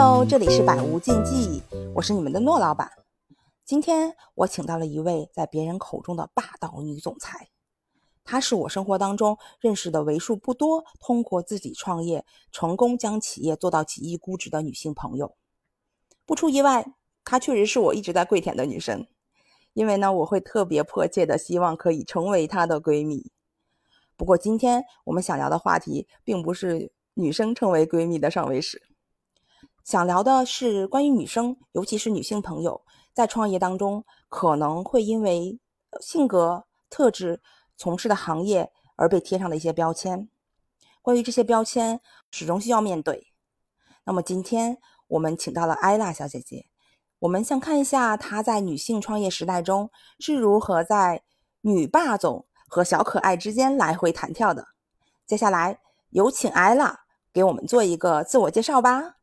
Hello，这里是百无禁忌，我是你们的诺老板。今天我请到了一位在别人口中的霸道女总裁，她是我生活当中认识的为数不多通过自己创业成功将企业做到几亿估值的女性朋友。不出意外，她确实是我一直在跪舔的女神。因为呢，我会特别迫切的希望可以成为她的闺蜜。不过今天我们想聊的话题并不是女生成为闺蜜的上位史，想聊的是关于女生，尤其是女性朋友在创业当中可能会因为性格特质、从事的行业而被贴上的一些标签。关于这些标签，始终需要面对。那么今天我们请到了艾拉小姐姐。我们想看一下她在女性创业时代中是如何在女霸总和小可爱之间来回弹跳的。接下来有请艾拉给我们做一个自我介绍吧。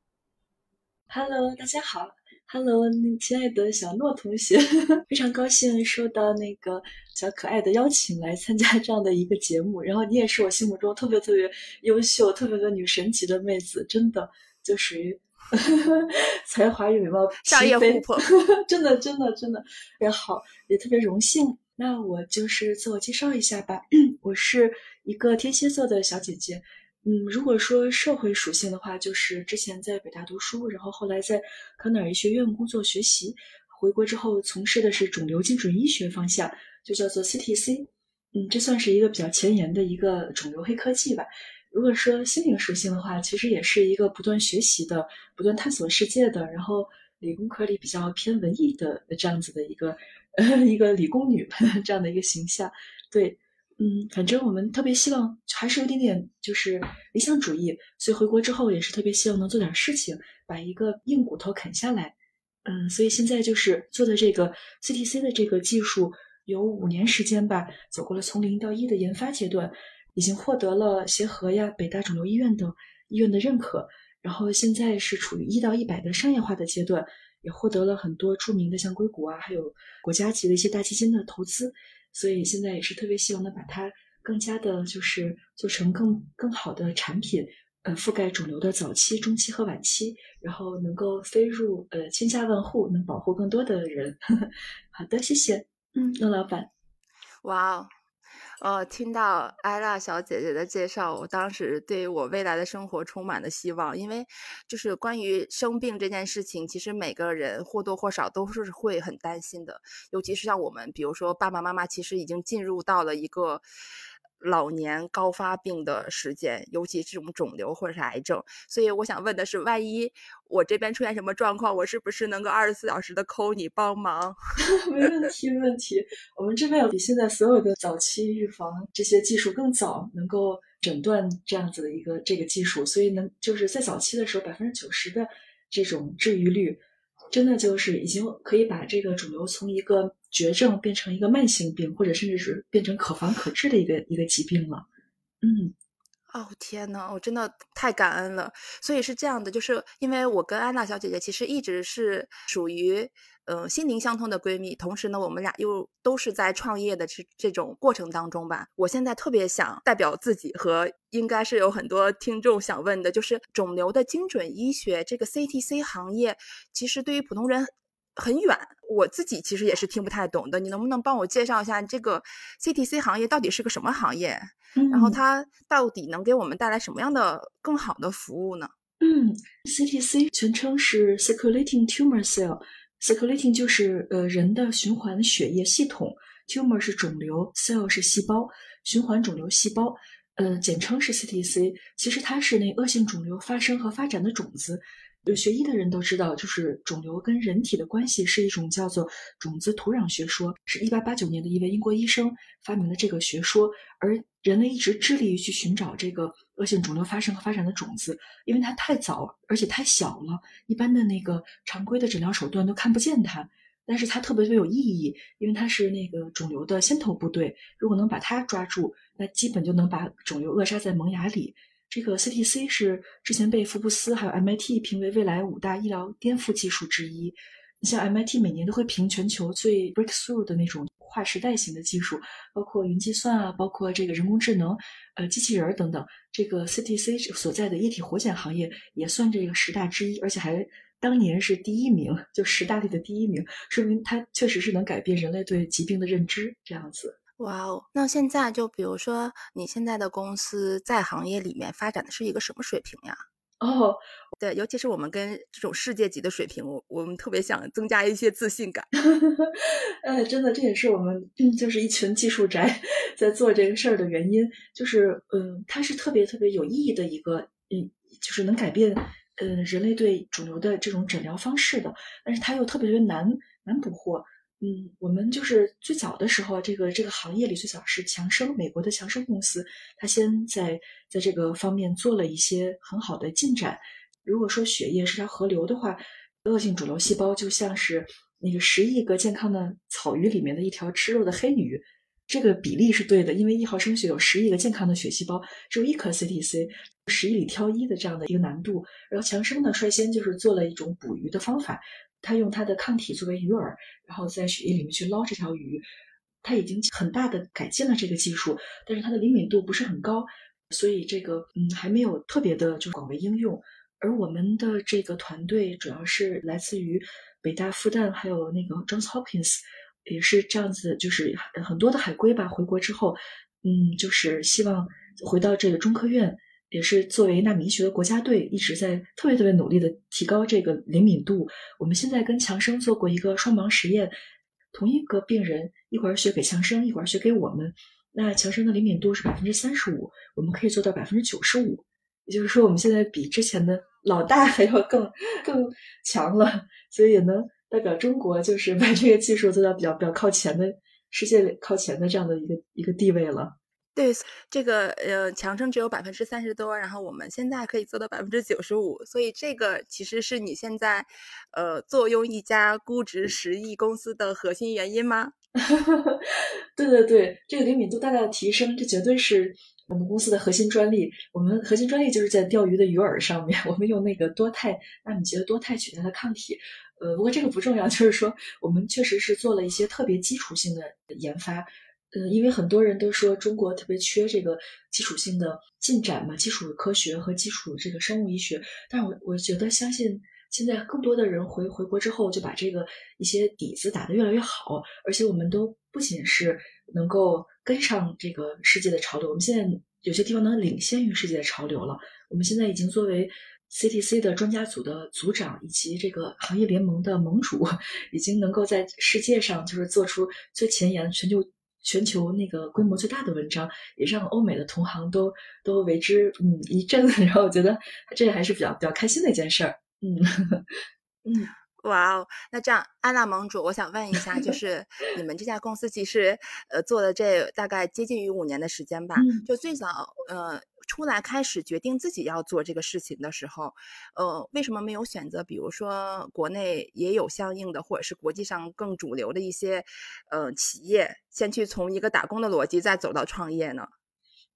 Hello，大家好。Hello，亲爱的小诺同学，非常高兴收到那个小可爱的邀请来参加这样的一个节目。然后你也是我心目中特别特别优秀、特别的女神级的妹子，真的就属于。才华与美貌业互捧，真的真的真的特别好，也特别荣幸。那我就是自我介绍一下吧，我是一个天蝎座的小姐姐。嗯，如果说社会属性的话，就是之前在北大读书，然后后来在康奈尔医学院工作学习，回国之后从事的是肿瘤精准医学方向，就叫做 CTC。嗯，这算是一个比较前沿的一个肿瘤黑科技吧。如果说心灵属性的话，其实也是一个不断学习的、不断探索世界的，然后理工科里比较偏文艺的这样子的一个呃 一个理工女 这样的一个形象。对，嗯，反正我们特别希望还是有点点就是理想主义，所以回国之后也是特别希望能做点事情，把一个硬骨头啃下来。嗯，所以现在就是做的这个 CTC 的这个技术，有五年时间吧，走过了从零到一的研发阶段。已经获得了协和呀、北大肿瘤医院等医院的认可，然后现在是处于一到一百的商业化的阶段，也获得了很多著名的像硅谷啊，还有国家级的一些大基金的投资，所以现在也是特别希望能把它更加的，就是做成更更好的产品，呃，覆盖肿瘤的早期、中期和晚期，然后能够飞入呃千家万户，能保护更多的人。好的，谢谢，嗯，孟老板，哇哦。呃，听到艾拉小姐姐的介绍，我当时对我未来的生活充满了希望。因为就是关于生病这件事情，其实每个人或多或少都是会很担心的，尤其是像我们，比如说爸爸妈妈，其实已经进入到了一个。老年高发病的时间，尤其这种肿瘤或者是癌症，所以我想问的是，万一我这边出现什么状况，我是不是能够二十四小时的抠你帮忙？没问题，没问题。我们这边有比现在所有的早期预防这些技术更早，能够诊断这样子的一个这个技术，所以能就是在早期的时候，百分之九十的这种治愈率。真的就是已经可以把这个肿瘤从一个绝症变成一个慢性病，或者甚至是变成可防可治的一个一个疾病了。嗯，哦天呐，我真的太感恩了。所以是这样的，就是因为我跟安娜小姐姐其实一直是属于。呃，心灵相通的闺蜜，同时呢，我们俩又都是在创业的这这种过程当中吧。我现在特别想代表自己和应该是有很多听众想问的，就是肿瘤的精准医学这个 CTC 行业，其实对于普通人很远，我自己其实也是听不太懂的。你能不能帮我介绍一下这个 CTC 行业到底是个什么行业？然后它到底能给我们带来什么样的更好的服务呢？嗯，CTC 全称是 Circulating Tumor Cell。Circulating 就是呃人的循环血液系统，tumor 是肿瘤，cell 是细胞，循环肿瘤细胞，呃简称是 CTC。其实它是那恶性肿瘤发生和发展的种子。有学医的人都知道，就是肿瘤跟人体的关系是一种叫做种子土壤学说，是一八八九年的一位英国医生发明了这个学说，而人类一直致力于去寻找这个恶性肿瘤发生和发展的种子，因为它太早而且太小了，一般的那个常规的诊疗手段都看不见它，但是它特别特别有意义，因为它是那个肿瘤的先头部队，如果能把它抓住，那基本就能把肿瘤扼杀在萌芽里。这个 CTC 是之前被福布斯还有 MIT 评为未来五大医疗颠覆技术之一。你像 MIT 每年都会评全球最 breakthrough 的那种跨时代型的技术，包括云计算啊，包括这个人工智能，呃，机器人等等。这个 CTC 所在的液体活检行业也算这个十大之一，而且还当年是第一名，就十大里的第一名，说明它确实是能改变人类对疾病的认知这样子。哇哦，那现在就比如说你现在的公司在行业里面发展的是一个什么水平呀？哦，对，尤其是我们跟这种世界级的水平，我我们特别想增加一些自信感。呃，真的，这也是我们就是一群技术宅在做这个事儿的原因。就是，嗯，它是特别特别有意义的一个，嗯，就是能改变，嗯，人类对肿瘤的这种诊疗方式的。但是它又特别特别难难捕获。嗯，我们就是最早的时候，这个这个行业里最早是强生，美国的强生公司，它先在在这个方面做了一些很好的进展。如果说血液是条河流的话，恶性肿瘤细胞就像是那个十亿个健康的草鱼里面的一条吃肉的黑鱼，这个比例是对的，因为一毫升血有十亿个健康的血细胞，只有一颗 CTC，十亿里挑一的这样的一个难度。然后强生呢，率先就是做了一种捕鱼的方法。他用他的抗体作为鱼饵，然后在血液里面去捞这条鱼。他已经很大的改进了这个技术，但是它的灵敏度不是很高，所以这个嗯还没有特别的就广为应用。而我们的这个团队主要是来自于北大、复旦，还有那个 Johns Hopkins，也是这样子，就是很多的海归吧，回国之后，嗯，就是希望回到这个中科院。也是作为纳米医学的国家队，一直在特别特别努力的提高这个灵敏度。我们现在跟强生做过一个双盲实验，同一个病人一会儿血给强生，一会儿血给我们，那强生的灵敏度是百分之三十五，我们可以做到百分之九十五。也就是说，我们现在比之前的老大还要更更强了，所以也能代表中国就是把这个技术做到比较比较靠前的世界靠前的这样的一个一个地位了。对，这个呃，强生只有百分之三十多，然后我们现在可以做到百分之九十五，所以这个其实是你现在呃，坐拥一家估值十亿公司的核心原因吗？对对对，这个灵敏度大大的提升，这绝对是我们公司的核心专利。我们核心专利就是在钓鱼的鱼饵上面，我们用那个多肽纳米级的多肽取代了抗体。呃，不过这个不重要，就是说我们确实是做了一些特别基础性的研发。嗯，因为很多人都说中国特别缺这个基础性的进展嘛，基础科学和基础这个生物医学。但我我觉得相信现在更多的人回回国之后就把这个一些底子打得越来越好，而且我们都不仅是能够跟上这个世界的潮流，我们现在有些地方能领先于世界的潮流了。我们现在已经作为 CTC 的专家组的组长以及这个行业联盟的盟主，已经能够在世界上就是做出最前沿全球。全球那个规模最大的文章，也让欧美的同行都都为之嗯一振，然后我觉得这还是比较比较开心的一件事儿，嗯嗯，哇哦，那这样安娜盟主，我想问一下，就 是你们这家公司其实呃做了这大概接近于五年的时间吧，就最早呃。出来开始决定自己要做这个事情的时候，呃，为什么没有选择？比如说国内也有相应的，或者是国际上更主流的一些，呃，企业，先去从一个打工的逻辑再走到创业呢？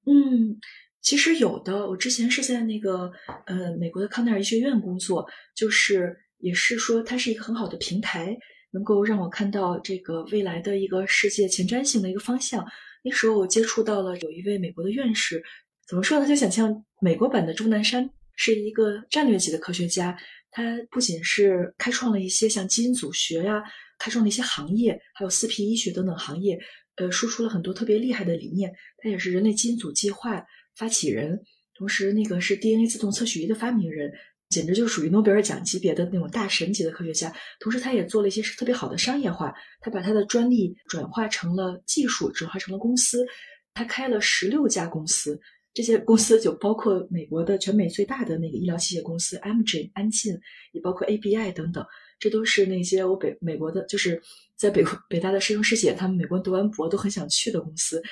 嗯，其实有的。我之前是在那个呃美国的康奈尔医学院工作，就是也是说它是一个很好的平台，能够让我看到这个未来的一个世界前瞻性的一个方向。那时候我接触到了有一位美国的院士。怎么说呢？就想象美国版的钟南山是一个战略级的科学家，他不仅是开创了一些像基因组学呀，开创了一些行业，还有四 P 医学等等行业，呃，输出了很多特别厉害的理念。他也是人类基因组计划发起人，同时那个是 DNA 自动测序仪的发明人，简直就属于诺贝尔奖级别的那种大神级的科学家。同时，他也做了一些特别好的商业化，他把他的专利转化成了技术，转化成了公司，他开了十六家公司。这些公司就包括美国的全美最大的那个医疗器械公司 Amgen 安进，也包括 ABI 等等，这都是那些我北美国的，就是在北北大的师兄师姐，他们美国读完博都很想去的公司。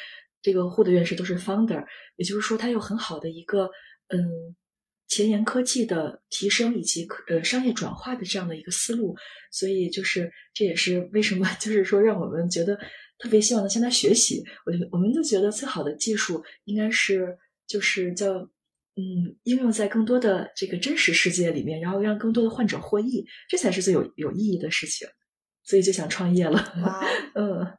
这个护的院士都是 founder，也就是说，他有很好的一个嗯前沿科技的提升以及呃商业转化的这样的一个思路。所以就是这也是为什么就是说让我们觉得特别希望能向他学习。我我们就觉得最好的技术应该是。就是叫嗯，应用在更多的这个真实世界里面，然后让更多的患者获益，这才是最有有意义的事情。所以就想创业了。嗯，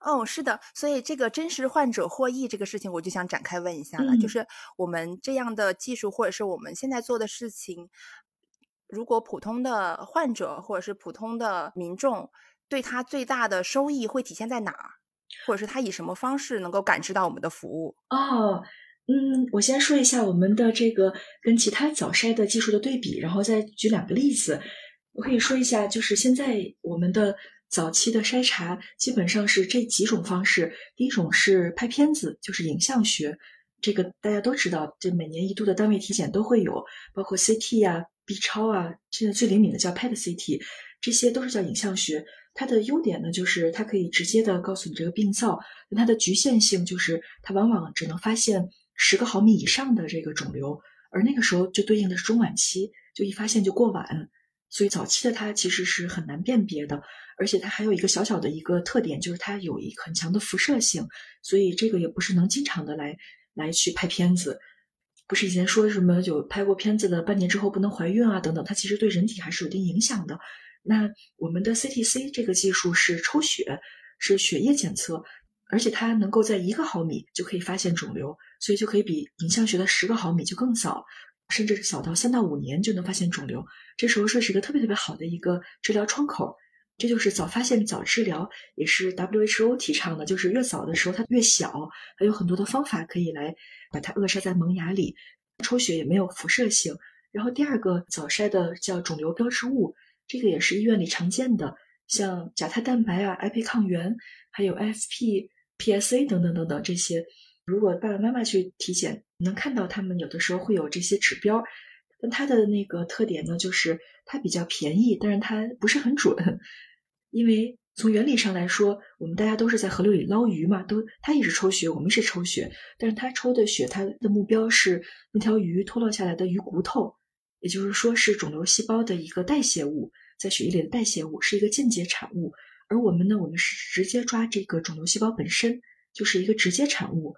哦，是的，所以这个真实患者获益这个事情，我就想展开问一下了，就嗯。是我们这样的技术，或者是我们现在做的事情，如果普通的患者或者是普通的民众，对他最大的收益会体现在哪儿？或者是他以什么方式能够感知到我们的服务？哦，嗯，我先说一下我们的这个跟其他早筛的技术的对比，然后再举两个例子。我可以说一下，就是现在我们的早期的筛查基本上是这几种方式。第一种是拍片子，就是影像学，这个大家都知道，这每年一度的单位体检都会有，包括 CT 呀、B 超啊，现在最灵敏的叫 PET CT，这些都是叫影像学。它的优点呢，就是它可以直接的告诉你这个病灶，但它的局限性就是它往往只能发现十个毫米以上的这个肿瘤，而那个时候就对应的是中晚期，就一发现就过晚。所以早期的它其实是很难辨别的，而且它还有一个小小的一个特点，就是它有一很强的辐射性，所以这个也不是能经常的来来去拍片子。不是以前说什么有拍过片子的半年之后不能怀孕啊等等，它其实对人体还是有一定影响的。那我们的 CTC 这个技术是抽血，是血液检测，而且它能够在一个毫米就可以发现肿瘤，所以就可以比影像学的十个毫米就更早。甚至是小到三到五年就能发现肿瘤，这时候说是一个特别特别好的一个治疗窗口。这就是早发现早治疗，也是 WHO 提倡的，就是越早的时候它越小，还有很多的方法可以来把它扼杀在萌芽里。抽血也没有辐射性。然后第二个早筛的叫肿瘤标志物，这个也是医院里常见的，像甲胎蛋白啊、IP 抗原，还有 AFP、PSA 等等等等这些。如果爸爸妈妈去体检，能看到他们有的时候会有这些指标，但它的那个特点呢，就是它比较便宜，但是它不是很准。因为从原理上来说，我们大家都是在河流里捞鱼嘛，都他也是抽血，我们是抽血，但是他抽的血，他的目标是那条鱼脱落下来的鱼骨头，也就是说是肿瘤细胞的一个代谢物，在血液里的代谢物是一个间接产物，而我们呢，我们是直接抓这个肿瘤细胞本身，就是一个直接产物。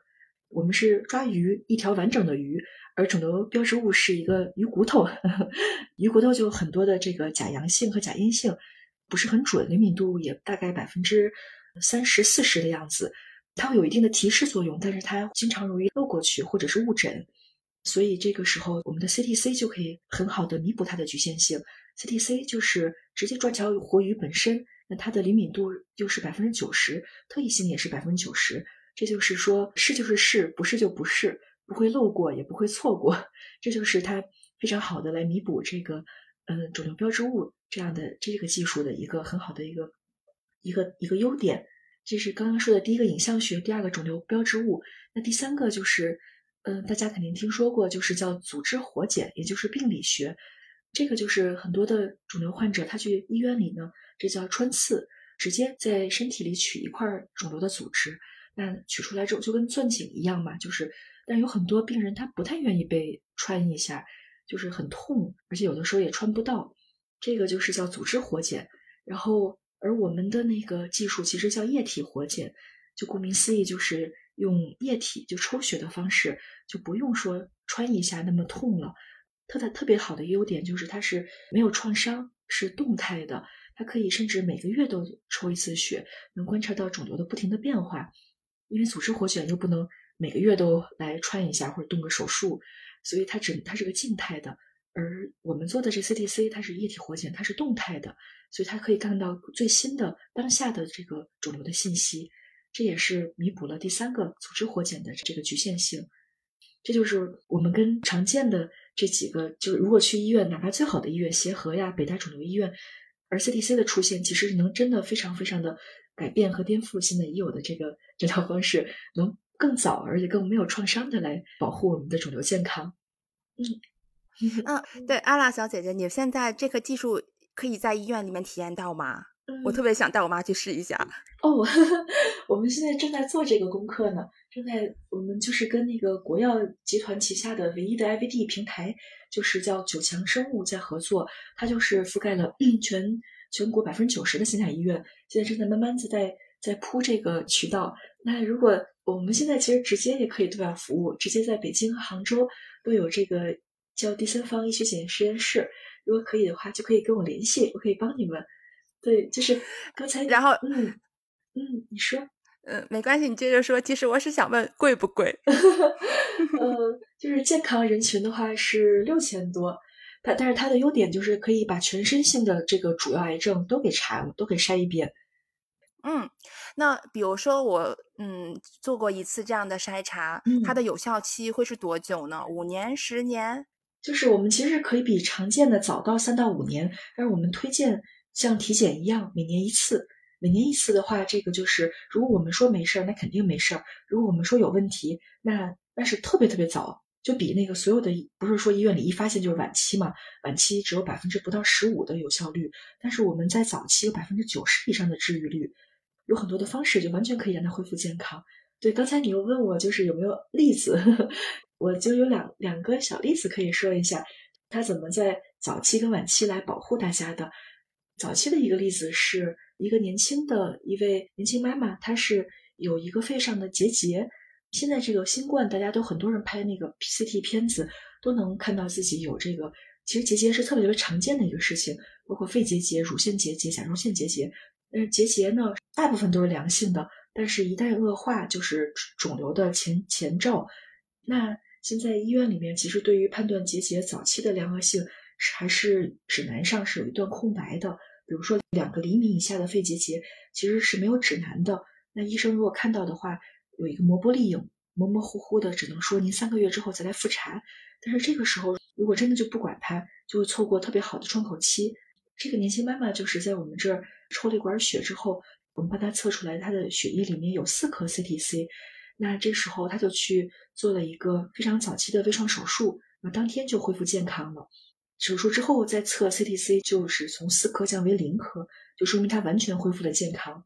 我们是抓鱼，一条完整的鱼，而肿瘤标志物是一个鱼骨头，鱼骨头就很多的这个假阳性和假阴性，不是很准，灵敏度也大概百分之三十四十的样子，它会有一定的提示作用，但是它经常容易漏过去或者是误诊，所以这个时候我们的 CTC 就可以很好的弥补它的局限性，CTC 就是直接抓条活鱼本身，那它的灵敏度又是百分之九十，特异性也是百分之九十。这就是说，是就是是，不是就不是，不会漏过，也不会错过。这就是它非常好的来弥补这个，嗯，肿瘤标志物这样的这个技术的一个很好的一个一个一个优点。这是刚刚说的第一个影像学，第二个肿瘤标志物。那第三个就是，嗯，大家肯定听说过，就是叫组织活检，也就是病理学。这个就是很多的肿瘤患者他去医院里呢，这叫穿刺，直接在身体里取一块肿瘤的组织。那取出来之后就跟钻井一样嘛，就是，但有很多病人他不太愿意被穿一下，就是很痛，而且有的时候也穿不到。这个就是叫组织活检，然后而我们的那个技术其实叫液体活检，就顾名思义就是用液体就抽血的方式，就不用说穿一下那么痛了。特的特别好的优点就是它是没有创伤，是动态的，它可以甚至每个月都抽一次血，能观察到肿瘤的不停的变化。因为组织活检又不能每个月都来穿一下或者动个手术，所以它只它是个静态的，而我们做的这 CTC 它是液体活检，它是动态的，所以它可以看到最新的当下的这个肿瘤的信息，这也是弥补了第三个组织活检的这个局限性。这就是我们跟常见的这几个，就是如果去医院，哪怕最好的医院，协和呀、北大肿瘤医院，而 CTC 的出现其实能真的非常非常的。改变和颠覆现在已有的这个治疗方式，能更早而且更没有创伤的来保护我们的肿瘤健康。嗯，嗯，对，阿拉小姐姐，你现在这个技术可以在医院里面体验到吗？我特别想带我妈去试一下。哦，我们现在正在做这个功课呢，正在我们就是跟那个国药集团旗下的唯一的 IVD 平台，就是叫九强生物在合作，它就是覆盖了 全。全国百分之九十的线下医院现在正在慢慢的在在铺这个渠道。那如果我们现在其实直接也可以对外服务，直接在北京和杭州都有这个叫第三方医学检验实验室。如果可以的话，就可以跟我联系，我可以帮你们。对，就是刚才然后嗯嗯，你说嗯，没关系，你接着说。其实我是想问，贵不贵？嗯，就是健康人群的话是六千多，它但是它的优点就是可以把全身性的这个主要癌症都给查了，都给筛一遍。嗯，那比如说我嗯做过一次这样的筛查，它的有效期会是多久呢？五年、十年？就是我们其实可以比常见的早到三到五年，但是我们推荐像体检一样每年一次。每年一次的话，这个就是如果我们说没事儿，那肯定没事儿；如果我们说有问题，那那是特别特别早，就比那个所有的不是说医院里一发现就是晚期嘛，晚期只有百分之不到十五的有效率，但是我们在早期有百分之九十以上的治愈率。有很多的方式，就完全可以让他恢复健康。对，刚才你又问我，就是有没有例子，我就有两两个小例子可以说一下，他怎么在早期跟晚期来保护大家的。早期的一个例子是一个年轻的一位年轻妈妈，她是有一个肺上的结节。现在这个新冠，大家都很多人拍那个 CT 片子，都能看到自己有这个。其实结节是特别特别常见的一个事情，包括肺结节、乳腺结节、甲状腺结节。但是结节呢，大部分都是良性的，但是一旦恶化，就是肿瘤的前前兆。那现在医院里面其实对于判断结节早期的良恶性，还是指南上是有一段空白的。比如说两个厘米以下的肺结节，其实是没有指南的。那医生如果看到的话，有一个磨玻璃影，模模糊糊的，只能说您三个月之后再来复查。但是这个时候如果真的就不管它，就会错过特别好的窗口期。这个年轻妈妈就是在我们这儿抽了一管血之后，我们帮她测出来她的血液里面有四颗 CTC，那这时候她就去做了一个非常早期的微创手术，那当天就恢复健康了。手术之后再测 CTC，就是从四颗降为零颗，就说明她完全恢复了健康。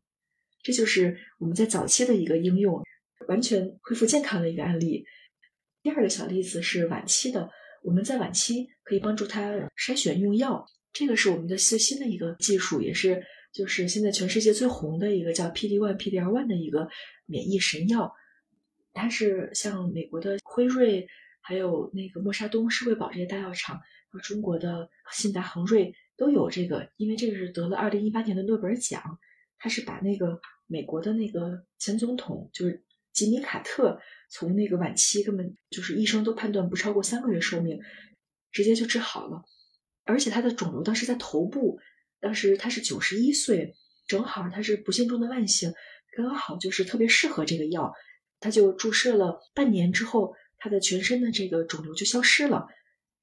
这就是我们在早期的一个应用，完全恢复健康的一个案例。第二个小例子是晚期的，我们在晚期可以帮助他筛选用药。这个是我们的最新的一个技术，也是就是现在全世界最红的一个叫 PD one PDL one 的一个免疫神药。它是像美国的辉瑞，还有那个默沙东、世卫宝这些大药厂中国的信达恒瑞都有这个，因为这个是得了二零一八年的诺贝尔奖。他是把那个美国的那个前总统就是吉米卡特从那个晚期根本就是医生都判断不超过三个月寿命，直接就治好了。而且他的肿瘤当时在头部，当时他是九十一岁，正好他是不幸中的万幸，刚好就是特别适合这个药，他就注射了半年之后，他的全身的这个肿瘤就消失了，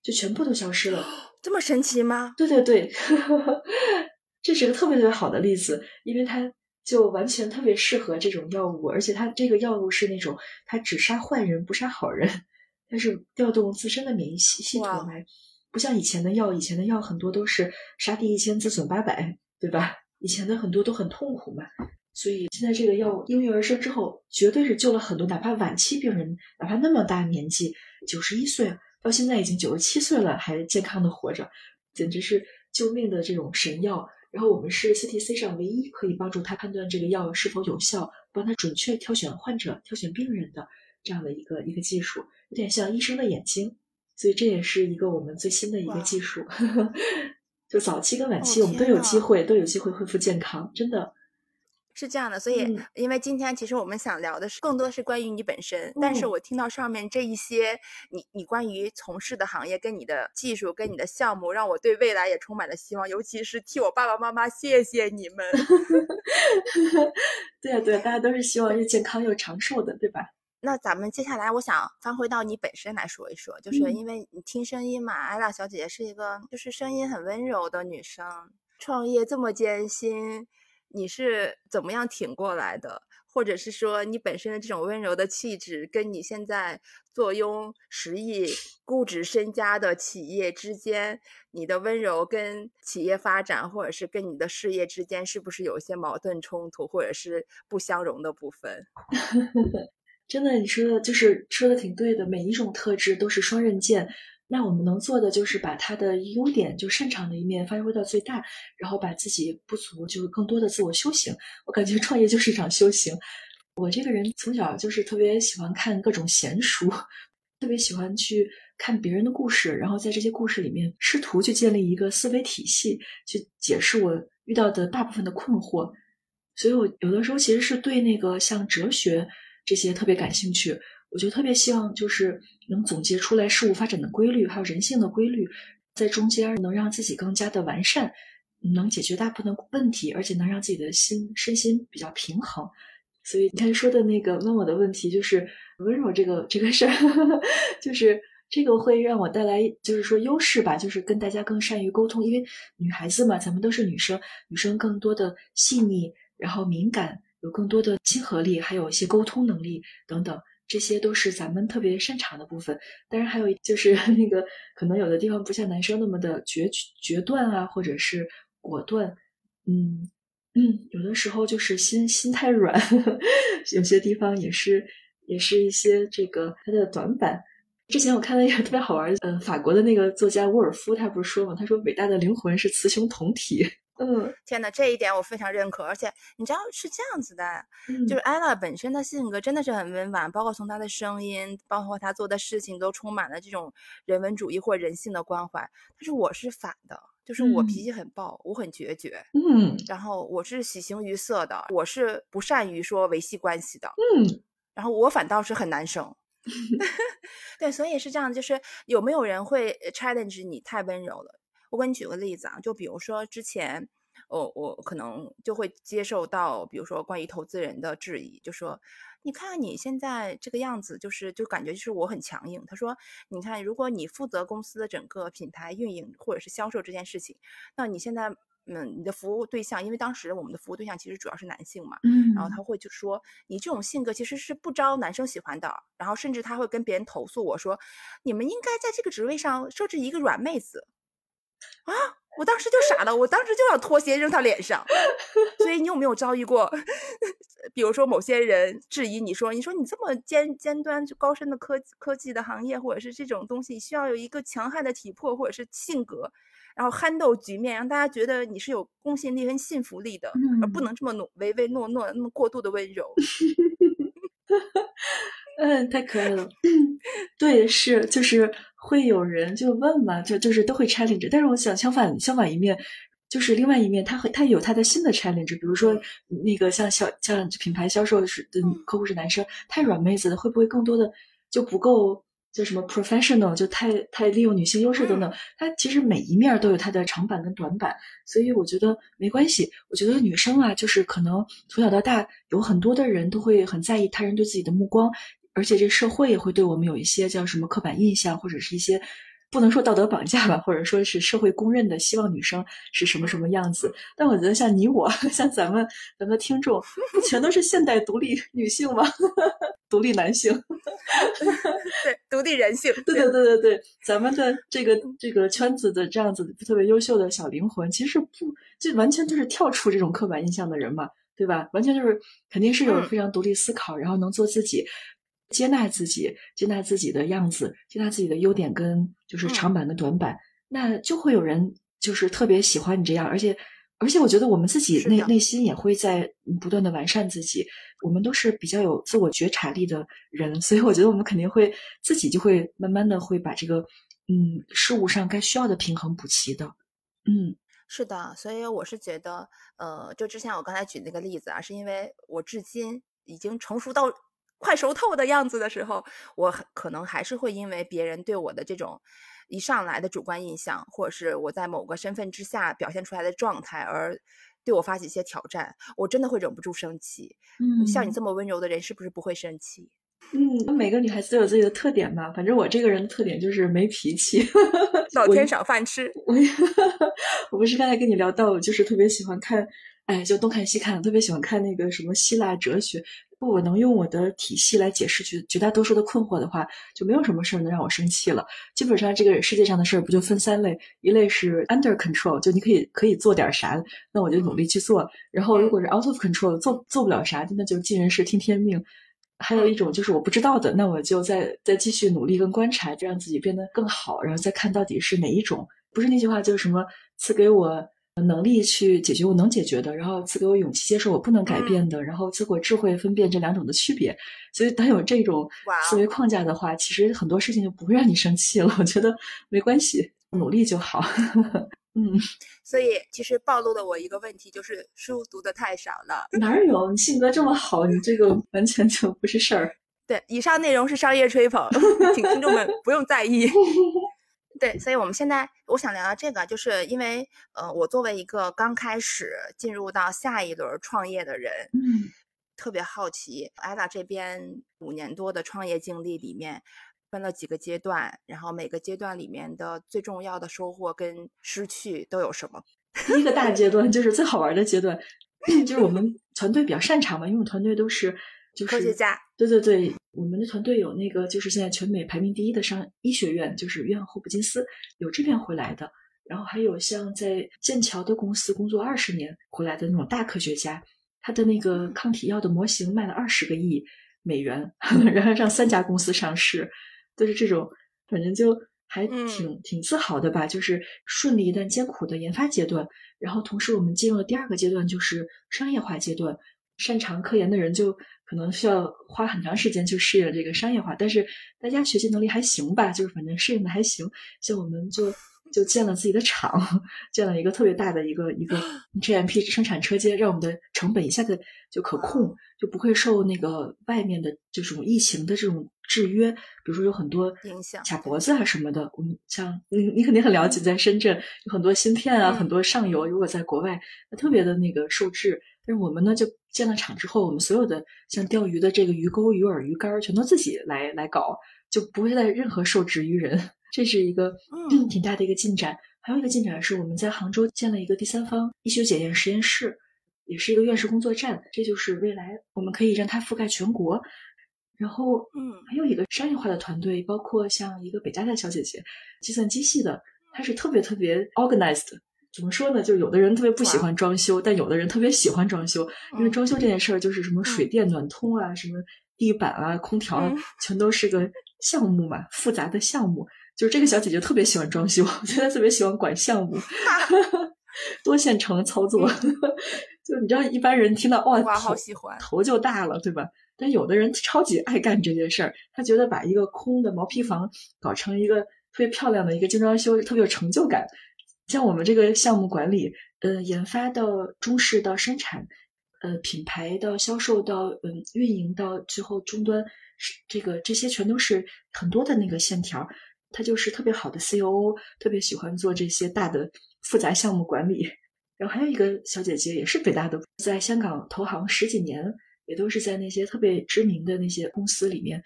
就全部都消失了，这么神奇吗？对对对，这是个特别特别好的例子，因为它就完全特别适合这种药物，而且它这个药物是那种它只杀坏人不杀好人，它是调动自身的免疫系系统来。不像以前的药，以前的药很多都是杀敌一千自损八百，对吧？以前的很多都很痛苦嘛，所以现在这个药应运而生之后，绝对是救了很多，哪怕晚期病人，哪怕那么大年纪，九十一岁到现在已经九十七岁了，还健康的活着，简直是救命的这种神药。然后我们是 CTC 上唯一可以帮助他判断这个药是否有效，帮他准确挑选患者、挑选病人的这样的一个一个技术，有点像医生的眼睛。所以这也是一个我们最新的一个技术，就早期跟晚期我们都有机会，都有机会恢复健康，真的是这样的。所以，因为今天其实我们想聊的是更多是关于你本身，但是我听到上面这一些，你你关于从事的行业跟你的技术跟你的项目，让我对未来也充满了希望，尤其是替我爸爸妈妈谢谢你们。对啊，对，大家都是希望又健康又长寿的，对吧？那咱们接下来，我想翻回到你本身来说一说，就是因为你听声音嘛，艾拉小姐姐是一个就是声音很温柔的女生，创业这么艰辛，你是怎么样挺过来的？或者是说你本身的这种温柔的气质，跟你现在坐拥十亿估值身家的企业之间，你的温柔跟企业发展，或者是跟你的事业之间，是不是有一些矛盾冲突，或者是不相容的部分？真的，你说的就是说的挺对的。每一种特质都是双刃剑，那我们能做的就是把他的优点，就擅长的一面发挥到最大，然后把自己不足就更多的自我修行。我感觉创业就是一场修行。我这个人从小就是特别喜欢看各种闲书，特别喜欢去看别人的故事，然后在这些故事里面试图去建立一个思维体系，去解释我遇到的大部分的困惑。所以我有的时候其实是对那个像哲学这些特别感兴趣。我就特别希望就是能总结出来事物发展的规律，还有人性的规律，在中间能让自己更加的完善，能解决大部分问题，而且能让自己的心身心比较平衡。所以你看说的那个问我的问题，就是温柔这个这个事儿，就是这个会让我带来就是说优势吧，就是跟大家更善于沟通，因为女孩子嘛，咱们都是女生，女生更多的细腻，然后敏感，有更多的亲和力，还有一些沟通能力等等。这些都是咱们特别擅长的部分，当然还有就是 那个可能有的地方不像男生那么的决决断啊，或者是果断，嗯嗯，有的时候就是心心太软，有些地方也是也是一些这个他的短板。之前我看了一个特别好玩，呃，法国的那个作家沃尔夫，他不是说嘛，他说伟大的灵魂是雌雄同体。嗯，天呐，这一点我非常认可，而且你知道是这样子的，就是艾拉本身的性格真的是很温婉，包括从她的声音，包括她做的事情，都充满了这种人文主义或人性的关怀。但是我是反的，就是我脾气很暴，我很决绝，嗯，然后我是喜形于色的，我是不善于说维系关系的，嗯，然后我反倒是很难生 对，所以是这样，就是有没有人会 challenge 你太温柔了？我给你举个例子啊，就比如说之前，我我可能就会接受到，比如说关于投资人的质疑，就说，你看你现在这个样子，就是就感觉就是我很强硬。他说，你看，如果你负责公司的整个品牌运营或者是销售这件事情，那你现在，嗯，你的服务对象，因为当时我们的服务对象其实主要是男性嘛，嗯，然后他会就说，你这种性格其实是不招男生喜欢的，然后甚至他会跟别人投诉我说，你们应该在这个职位上设置一个软妹子。啊！我当时就傻了，我当时就想脱鞋扔他脸上。所以你有没有遭遇过，比如说某些人质疑你说，你说你这么尖尖端就高深的科科技的行业，或者是这种东西，需要有一个强悍的体魄或者是性格，然后憨豆局面，让大家觉得你是有公信力跟信服力的，而不能这么唯唯诺诺，那么过度的温柔。嗯，太可爱了。对，是就是。会有人就问嘛，就就是都会 challenge，但是我想相反相反一面，就是另外一面，他会他有他的新的 challenge，比如说那个像小像品牌销售是的客户是男生，太软妹子的会不会更多的就不够叫什么 professional，就太太利用女性优势等等，他其实每一面都有他的长板跟短板，所以我觉得没关系，我觉得女生啊，就是可能从小到大有很多的人都会很在意他人对自己的目光。而且这社会也会对我们有一些叫什么刻板印象，或者是一些不能说道德绑架吧，或者说是社会公认的希望女生是什么什么样子。但我觉得像你我，像咱们咱们的听众，不全都是现代独立女性吗？独立男性，对，独立人性。对对对对对，咱们的这个这个圈子的这样子特别优秀的小灵魂，其实不就完全就是跳出这种刻板印象的人嘛，对吧？完全就是肯定是有非常独立思考，然后能做自己。接纳自己，接纳自己的样子，接纳自己的优点跟就是长板跟短板，那就会有人就是特别喜欢你这样，而且而且我觉得我们自己内内心也会在不断的完善自己，我们都是比较有自我觉察力的人，所以我觉得我们肯定会自己就会慢慢的会把这个嗯事物上该需要的平衡补齐的，嗯，是的，所以我是觉得呃，就之前我刚才举那个例子啊，是因为我至今已经成熟到。快熟透的样子的时候，我可能还是会因为别人对我的这种一上来的主观印象，或者是我在某个身份之下表现出来的状态，而对我发起一些挑战，我真的会忍不住生气。嗯，像你这么温柔的人，是不是不会生气？嗯，每个女孩子都有自己的特点吧。反正我这个人的特点就是没脾气，老天赏饭吃。我 我不是刚才跟你聊到，就是特别喜欢看，哎，就东看西看，特别喜欢看那个什么希腊哲学。如果我能用我的体系来解释绝绝大多数的困惑的话，就没有什么事儿能让我生气了。基本上这个世界上的事儿不就分三类，一类是 under control，就你可以可以做点啥，那我就努力去做。然后如果是 out of control，做做不了啥，那就尽人事听天命。还有一种就是我不知道的，那我就再再继续努力跟观察，让自己变得更好，然后再看到底是哪一种。不是那句话就是什么赐给我。能力去解决我能解决的，然后赐给我勇气接受我不能改变的，然后赐给我智慧分辨这两种的区别。所以，当有这种思维框架的话，其实很多事情就不会让你生气了。我觉得没关系，努力就好。嗯，所以其实暴露了我一个问题，就是书读的太少了。哪有你性格这么好，你这个完全就不是事儿。对，以上内容是商业吹捧，请听众们不用在意。对，所以我们现在我想聊聊这个，就是因为呃，我作为一个刚开始进入到下一轮创业的人，嗯，特别好奇艾拉这边五年多的创业经历里面分了几个阶段，然后每个阶段里面的最重要的收获跟失去都有什么？第一个大阶段就是最好玩的阶段，就是我们团队比较擅长嘛，因为我们团队都是。就是科学家，对对对，我们的团队有那个，就是现在全美排名第一的商医学院，就是约翰霍普金斯，有这边回来的，然后还有像在剑桥的公司工作二十年回来的那种大科学家，他的那个抗体药的模型卖了二十个亿美元，然后让三家公司上市，都是这种，反正就还挺挺自豪的吧，就是顺利但艰苦的研发阶段，然后同时我们进入了第二个阶段，就是商业化阶段，擅长科研的人就。可能需要花很长时间去适应这个商业化，但是大家学习能力还行吧，就是反正适应的还行。像我们就就建了自己的厂，建了一个特别大的一个一个 GMP 生产车间，让我们的成本一下子就可控，就不会受那个外面的这种疫情的这种制约。比如说有很多影响卡脖子啊什么的，我们像你你肯定很了解，在深圳有很多芯片啊，很多上游，如果在国外，那特别的那个受制。但是我们呢，就建了厂之后，我们所有的像钓鱼的这个鱼钩、鱼饵、鱼竿，全都自己来来搞，就不会再任何受制于人。这是一个嗯挺大的一个进展。还有一个进展是，我们在杭州建了一个第三方医学检验实验室，也是一个院士工作站。这就是未来我们可以让它覆盖全国。然后嗯，还有一个商业化的团队，包括像一个北大的小姐姐，计算机系的，她是特别特别 organized。怎么说呢？就有的人特别不喜欢装修，但有的人特别喜欢装修。因为装修这件事儿，就是什么水电暖通啊，什么地板啊、空调啊，全都是个项目嘛，复杂的项目。就是这个小姐姐特别喜欢装修，觉得特别喜欢管项目，多线程操作。就你知道，一般人听到哇，好喜欢，头就大了，对吧？但有的人超级爱干这件事儿，他觉得把一个空的毛坯房搞成一个特别漂亮的一个精装修，特别有成就感。像我们这个项目管理，呃，研发到中试到生产，呃，品牌到销售到嗯运营到最后终端，是这个这些全都是很多的那个线条。他就是特别好的 COO，特别喜欢做这些大的复杂项目管理。然后还有一个小姐姐也是北大的，在香港投行十几年，也都是在那些特别知名的那些公司里面。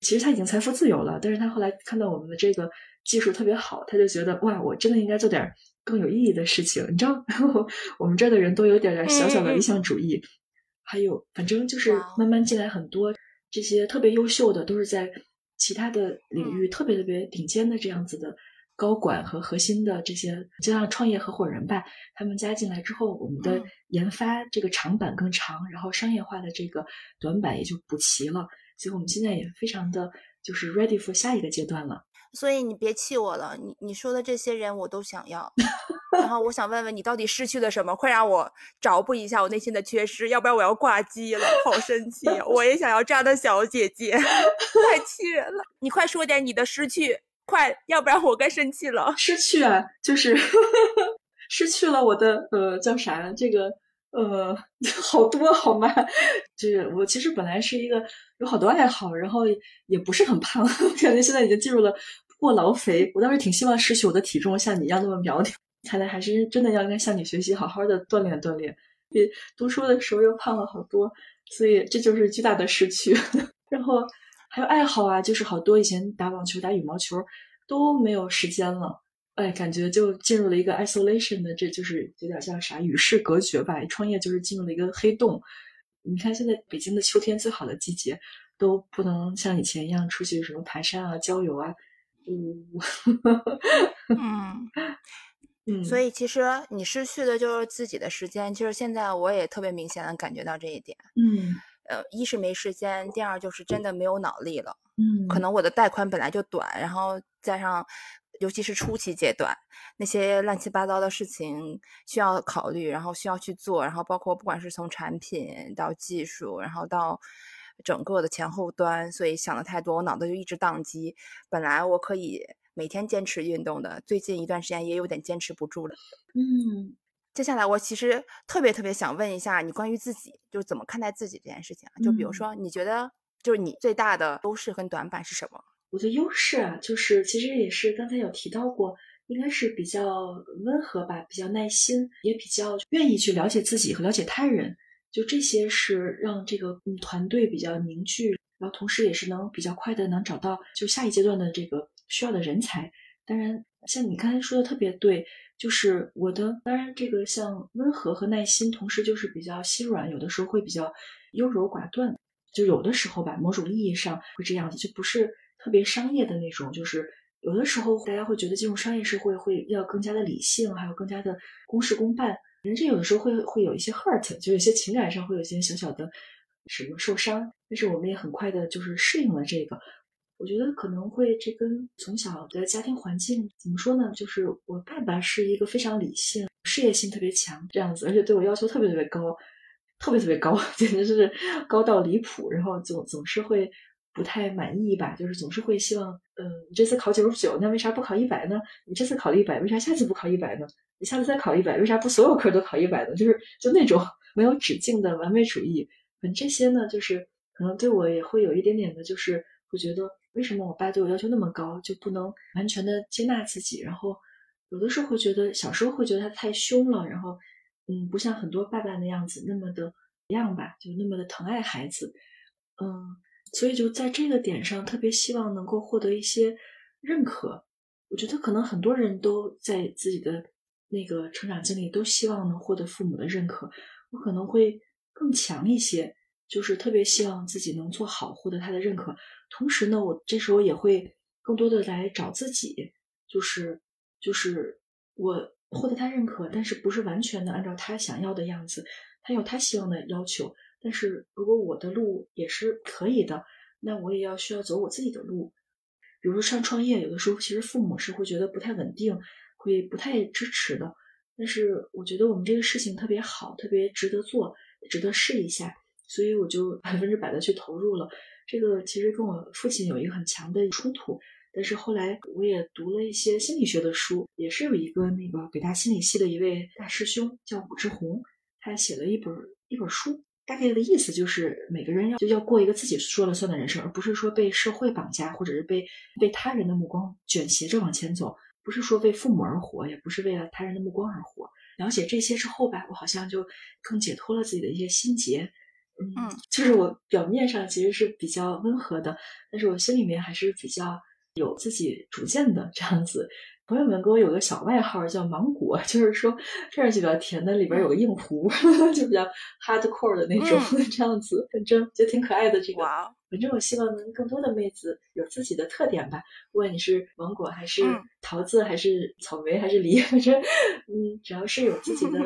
其实他已经财富自由了，但是他后来看到我们的这个。技术特别好，他就觉得哇，我真的应该做点更有意义的事情。你知道，我们这儿的人都有点点小小的理想主义。还有，反正就是慢慢进来很多这些特别优秀的，都是在其他的领域特别特别顶尖的这样子的高管和核心的这些，就像创业合伙人吧。他们加进来之后，我们的研发这个长板更长，然后商业化的这个短板也就补齐了。所以我们现在也非常的就是 ready for 下一个阶段了。所以你别气我了，你你说的这些人我都想要，然后我想问问你到底失去了什么？快让我找补一下我内心的缺失，要不然我要挂机了，好生气！我也想要这样的小姐姐，太气人了！你快说点你的失去，快，要不然我该生气了。失去啊，就是 失去了我的呃叫啥这个。呃，好多好吗？就是我其实本来是一个有好多爱好，然后也不是很胖，感觉现在已经进入了过劳肥。我倒是挺希望失去我的体重，像你一样那么苗条。看来还是真的要跟向你学习，好好的锻炼锻炼。比读书的时候又胖了好多，所以这就是巨大的失去。然后还有爱好啊，就是好多以前打网球、打羽毛球都没有时间了。哎，感觉就进入了一个 isolation 的，这就是有点像啥与世隔绝吧。创业就是进入了一个黑洞。你看现在北京的秋天最好的季节，都不能像以前一样出去什么爬山啊、郊游啊。嗯 嗯，所以其实你失去的就是自己的时间。其实现在我也特别明显的感觉到这一点。嗯，呃，一是没时间，第二就是真的没有脑力了。嗯，可能我的带宽本来就短，然后加上。尤其是初期阶段，那些乱七八糟的事情需要考虑，然后需要去做，然后包括不管是从产品到技术，然后到整个的前后端，所以想的太多，我脑子就一直宕机。本来我可以每天坚持运动的，最近一段时间也有点坚持不住了。嗯，接下来我其实特别特别想问一下你关于自己，就是怎么看待自己这件事情啊？就比如嗯说，你觉得就是你最大的优势跟短板是什么？我的优势啊，就是其实也是刚才有提到过，应该是比较温和吧，比较耐心，也比较愿意去了解自己和了解他人。就这些是让这个团队比较凝聚，然后同时也是能比较快的能找到就下一阶段的这个需要的人才。当然，像你刚才说的特别对，就是我的当然这个像温和和耐心，同时就是比较心软，有的时候会比较优柔寡断。就有的时候吧，某种意义上会这样子，就不是特别商业的那种，就是有的时候大家会觉得进入商业社会会要更加的理性，还有更加的公事公办。人这有的时候会会有一些 hurt，就有些情感上会有一些小小的什么受伤，但是我们也很快的就是适应了这个。我觉得可能会这跟从小的家庭环境怎么说呢？就是我爸爸是一个非常理性、事业心特别强这样子，而且对我要求特别特别高，特别特别高，简直是高到离谱。然后总总是会不太满意吧，就是总是会希望，嗯、你这次考九十九，那为啥不考一百呢？你这次考了一百，为啥下次不考一百呢？你下次再考一百，为啥不所有科都考一百呢？就是就那种 没有止境的完美主义。嗯，这些呢，就是可能对我也会有一点点的，就是会觉得为什么我爸对我要求那么高，就不能完全的接纳自己？然后有的时候会觉得小时候会觉得他太凶了，然后嗯，不像很多爸爸那样子那么的样吧，就那么的疼爱孩子。嗯，所以就在这个点上，特别希望能够获得一些认可。我觉得可能很多人都在自己的那个成长经历都希望能获得父母的认可，我可能会更强一些，就是特别希望自己能做好，获得他的认可。同时呢，我这时候也会更多的来找自己，就是就是我获得他认可，但是不是完全的按照他想要的样子，他有他希望的要求。但是如果我的路也是可以的，那我也要需要走我自己的路。比如说上创业，有的时候其实父母是会觉得不太稳定，会不太支持的。但是我觉得我们这个事情特别好，特别值得做，值得试一下，所以我就百分之百的去投入了。这个其实跟我父亲有一个很强的冲突，但是后来我也读了一些心理学的书，也是有一个那个北大心理系的一位大师兄叫武志红，他写了一本一本书。大概的意思就是，每个人要就要过一个自己说了算的人生，而不是说被社会绑架，或者是被被他人的目光卷挟着往前走。不是说为父母而活，也不是为了他人的目光而活。了解这些之后吧，我好像就更解脱了自己的一些心结。嗯，嗯就是我表面上其实是比较温和的，但是我心里面还是比较有自己主见的这样子。朋友们给我有个小外号叫“芒果”，就是说这样就比较甜的，里边有个硬核，就比较 hardcore 的那种、嗯 这样子，反正就挺可爱的。这个，反正我希望能更多的妹子有自己的特点吧，不管你是芒果还是嗯桃子，还是草莓，还是梨，反正嗯，只要是有自己的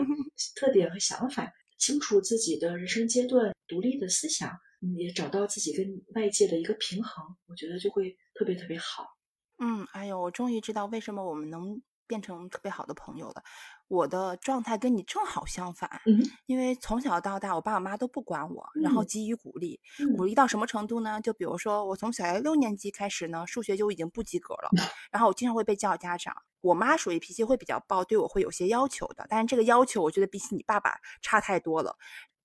特点和想法，清楚自己的人生阶段，独立的思想，嗯，也找到自己跟外界的一个平衡，我觉得就会特别特别好。嗯，哎呦，我终于知道为什么我们能变成特别好的朋友了。我的状态跟你正好相反，嗯因为从小到大，我爸我妈都不管我，然后嗯给予鼓励，嗯鼓励到什么程度呢？就比如说，我从小学六年级开始呢，数学就已经不及格了，然后我经常会被叫家长。我妈属于脾气会比较暴，对我会有些要求的，但是这个要求我觉得比起你爸爸差太多了。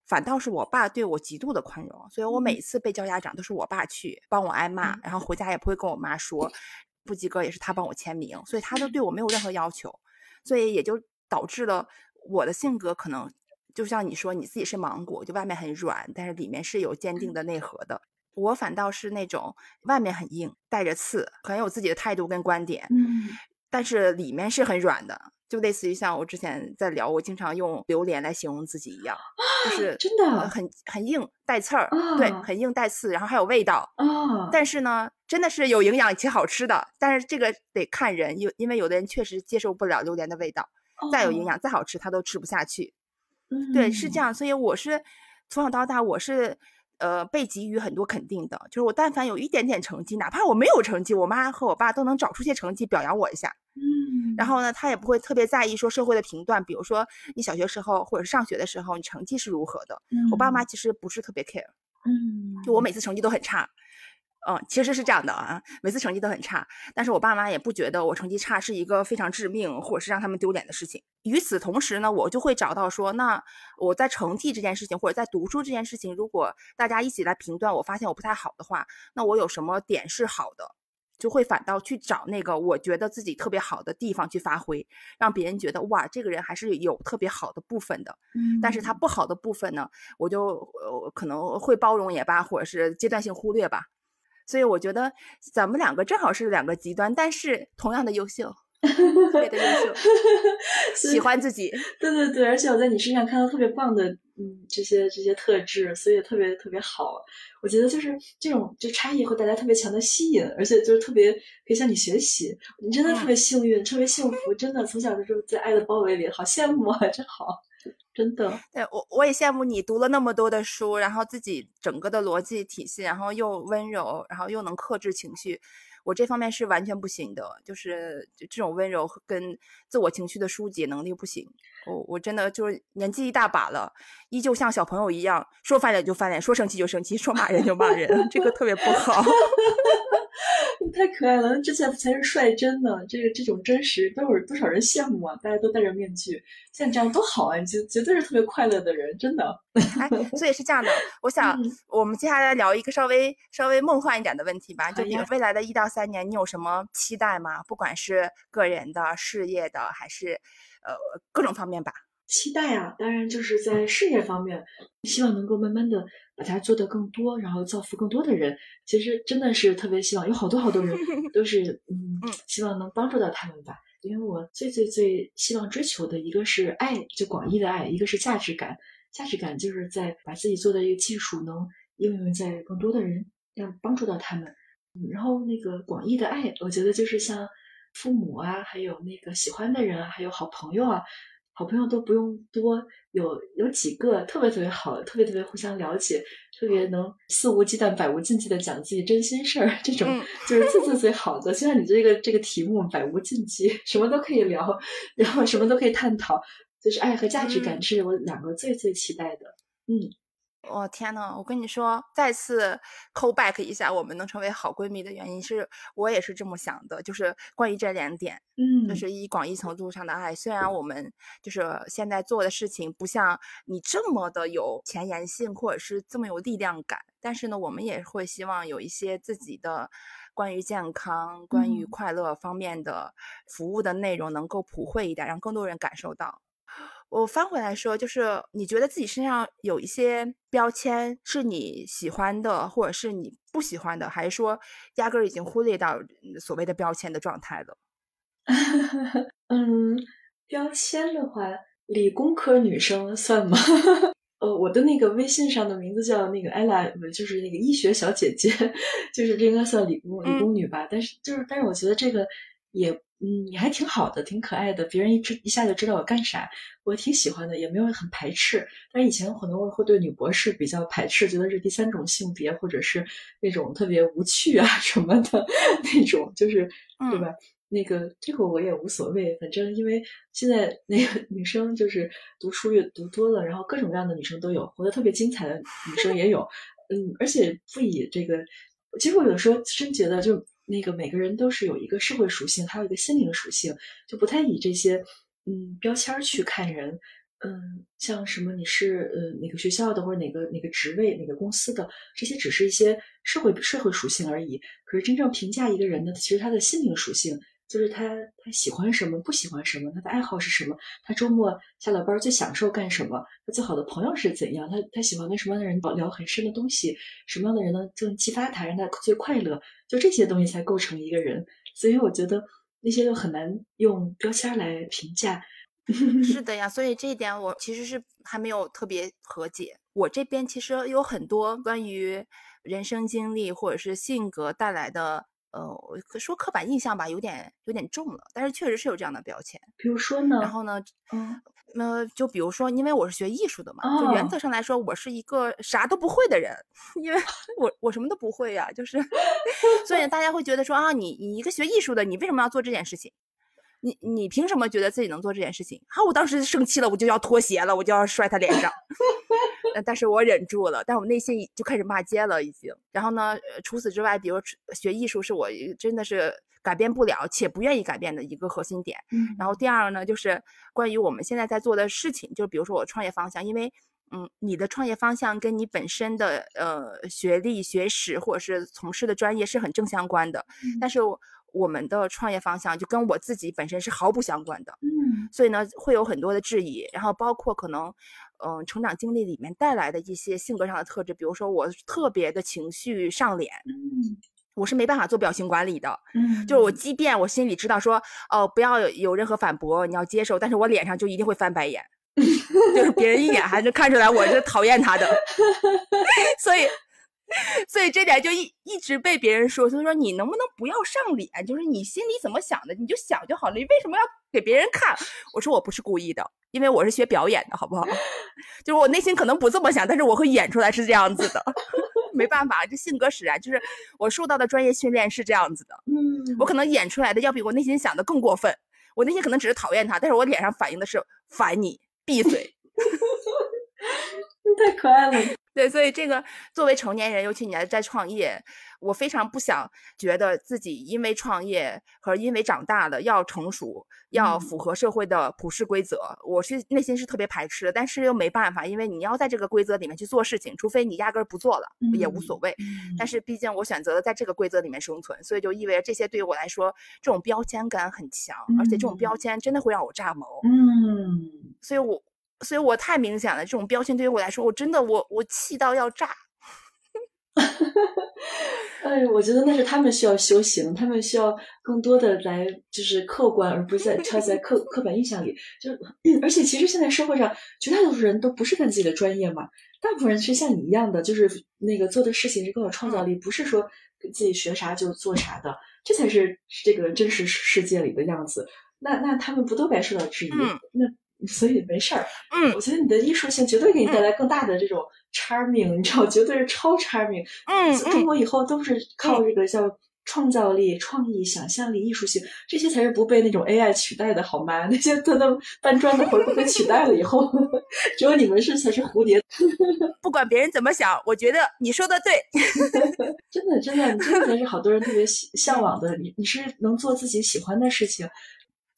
反倒是我爸对我极度的宽容，所以我每嗯次被叫家长都是我爸去帮我挨骂，嗯然后回家也不会跟我妈说，不及格也是他帮我签名，所以他都对我没有任何要求，所以也就导致了我的性格可能就像你说你自己是芒果，就外面很软，但是里面是有坚定的内核的。我反倒是那种外面很硬，带着刺，很有自己的态度跟观点，嗯。但是里面是很软的，就类似于像我之前在聊，我经常用榴莲来形容自己一样，就是真的呃很很硬带刺儿，对，啊。很硬带刺，然后还有味道。啊，但。是呢，真的是有营养且好吃的，但是这个得看人，有因为有的人确实接受不了榴莲的味道，再有营哦，养再好吃他都吃不下去。嗯对，是这样，所以我是从小到大我是呃被给予很多肯定的，就是我但凡有一点点成绩，哪怕我没有成绩，我妈和我爸都能找出些成绩表扬我一下。嗯，然后呢，他也不会特别在意说社会的评断，比如说你小学时候或者是上学的时候，你成绩是如何的。我爸妈其实不是特别 care，嗯，就我每次成绩都很差，嗯，其实是这样的啊，每次成绩都很差，但是我爸妈也不觉得我成绩差是一个非常致命或者是让他们丢脸的事情。与此同时呢，我就会找到说，那我在成绩这件事情或者在读书这件事情，如果大家一起来评断，我发现我不太好的话，那我有什么点是好的，就会反倒去找那个我觉得自己特别好的地方去发挥，让别人觉得哇，这个人还是有特别好的部分的。嗯，但是他不好的部分呢，我就呃可能会包容也罢，或者是阶段性忽略吧。所以我觉得咱们两个正好是两个极端，但是同样的优秀，特别的优秀，喜欢自己。对对对，而且我在你身上看到特别棒的，嗯，这些这些特质，所以特别特别好。我觉得就是这种就差异会带来特别强的吸引，而且就是特别可以向你学习。你真的特别幸运，特别幸福，真的从小的时候在爱的包围里，好羡慕啊，真好。真的，对我我也羡慕你读了那么多的书，然后自己整个的逻辑体系，然后又温柔，然后又能克制情绪。我这方面是完全不行的，就是这种温柔跟自我情绪的疏解能力不行。我我真的就是年纪一大把了，依旧像小朋友一样，说翻脸就翻脸，说生气就生气，说骂人就骂人，这个特别不好。你太可爱了，这才才是率真呢。这个这种真实，都有多少人羡慕啊！大家都戴着面具，像你这样多好啊！你绝绝对是特别快乐的人，真的。哎，所以是这样的，我想我们接下来聊一个稍微稍微梦幻一点的问题吧，就你未来的一到三年，你有什么期待吗？不管是个人的、事业的，还是呃各种方面吧。期待啊，当然就是在事业方面，希望能够慢慢的把它做得更多，然后造福更多的人。其实真的是特别希望，有好多好多人 都是嗯，希望能帮助到他们吧。因为我最最最希望追求的一个是爱，就广义的爱；一个是价值感。价值感就是在把自己做的一个技术能应用在更多的人，让帮助到他们。嗯，然后那个广义的爱，我觉得就是像父母啊，还有那个喜欢的人啊，还有好朋友啊。好朋友都不用多，有有几个特别特别好，特别特别互相了解，特别能肆无忌惮、百无禁忌的讲自己真心事儿，这种就是最最最好的。就像你这个这个题目“百无禁忌”，什么都可以聊，然后什么都可以探讨，就是爱和价值感是我两个最最期待的。嗯。我天呐，我跟你说，再次 call back 一下，我们能成为好闺蜜的原因是我也是这么想的，就是关于这两点，嗯，就是一广义程度上的爱。虽然我们就是现在做的事情不像你这么的有前沿性，或者是这么有力量感，但是呢，我们也会希望有一些自己的关于健康、关于快乐方面的服务的内容能够普惠一点，让更多人感受到。我翻回来说，就是你觉得自己身上有一些标签是你喜欢的，或者是你不喜欢的，还是说压根儿已经忽略到所谓的标签的状态了？嗯，标签的话，理工科女生算吗？呃，我的那个微信上的名字叫那个 ella，就是那个医学小姐姐，就是这应该算理工理工女吧。但是就是，但是我觉得这个也。嗯，你还挺好的，挺可爱的，别人一知一下就知道我干啥，我挺喜欢的，也没有很排斥。但以前可能我会对女博士比较排斥，觉得是第三种性别，或者是那种特别无趣啊什么的 那种，就是对吧？那个这个我也无所谓，反正因为现在那个女生就是读书越读多了，然后各种各样的女生都有，活得特别精彩的女生也有，嗯，而且不以这个，其实我有时候真觉得就。那个每个人都是有一个社会属性，还有一个心灵属性，就不太以这些嗯标签去看人。嗯，像什么你是呃哪个学校的，或者哪个哪个职位、哪个公司的，这些只是一些社会社会属性而已。可是真正评价一个人呢，其实他的心灵属性。就是他，他喜欢什么，不喜欢什么，他的爱好是什么，他周末下了班最享受干什么，他最好的朋友是怎样，他他喜欢跟什么样的人聊很深的东西，什么样的人呢更激发他，让他最快乐，就这些东西才构成一个人。所以我觉得那些都很难用标签来评价。是的呀，所以这一点我其实是还没有特别和解。我这边其实有很多关于人生经历或者是性格带来的。呃，说刻板印象吧，有点有点重了，但是确实是有这样的标签。比如说呢？然后呢？嗯，那就比如说，因为我是学艺术的嘛，就原则上来说，我是一个啥都不会的人，因为我我什么都不会呀，就是，所以大家会觉得说啊，你你一个学艺术的，你为什么要做这件事情？你你凭什么觉得自己能做这件事情？啊，我当时生气了，我就要脱鞋了，我就要摔他脸上。但是我忍住了，但我内心就开始骂街了，已经。然后呢，除此之外，比如学艺术是我真的是改变不了且不愿意改变的一个核心点。嗯，然后第二呢，就是关于我们现在在做的事情，就比如说我创业方向，因为嗯，你的创业方向跟你本身的呃学历、学识或者是从事的专业是很正相关的，但是我们的创业方向就跟我自己本身是毫不相关的。嗯，所以呢，会有很多的质疑，然后包括可能。嗯，成长经历里面带来的一些性格上的特质，比如说我特别的情绪上脸，嗯，我是没办法做表情管理的，嗯，就是我即便我心里知道说，哦，不要有任何反驳，你要接受，但是我脸上就一定会翻白眼，就是别人一眼还是看出来我是讨厌他的，所以。所以这点就一一直被别人说，就说你能不能不要上脸？就是你心里怎么想的，你就想就好了。你为什么要给别人看？我说我不是故意的，因为我是学表演的，好不好？就是我内心可能不这么想，但是我会演出来是这样子的。没办法，这性格使然，就是我受到的专业训练是这样子的。嗯，我可能演出来的要比我内心想的更过分。我内心可能只是讨厌他，但是我脸上反映的是烦你，闭嘴。太可爱了。对，所以这个作为成年人，尤其你还在创业，我非常不想觉得自己因为创业和因为长大了要成熟，要符合社会的普世规则，我是内心是特别排斥的。但是又没办法，因为你要在这个规则里面去做事情，除非你压根儿不做了也无所谓。但是毕竟我选择了在这个规则里面生存，所以就意味着这些对于我来说，这种标签感很强，而且这种标签真的会让我炸毛。嗯，所以我。所以我太明显了，这种标签对于我来说，我真的我我气到要炸。哎，我觉得那是他们需要修行，他们需要更多的来就是客观，而不是在插在刻刻板印象里。就 而且其实现在社会上绝大多数人都不是干自己的专业嘛，大部分人是像你一样的，就是那个做的事情是更有创造力，不是说自己学啥就做啥的，这才是这个真实世界里的样子。那那他们不都该受到质疑？那。所以没事儿，嗯，我觉得你的艺术性绝对给你带来更大的这种 charming，你知道，绝对是超 charming。嗯，中国以后都是靠这个叫创造力、创意、想象力、艺术性，这些才是不被那种 AI 取代的，好吗？那些都那搬砖的活都被取代了以后，只有你们是才是蝴蝶。不管别人怎么想，我觉得你说的对。真的，真的，你真的才是好多人特别向往的。你你是能做自己喜欢的事情。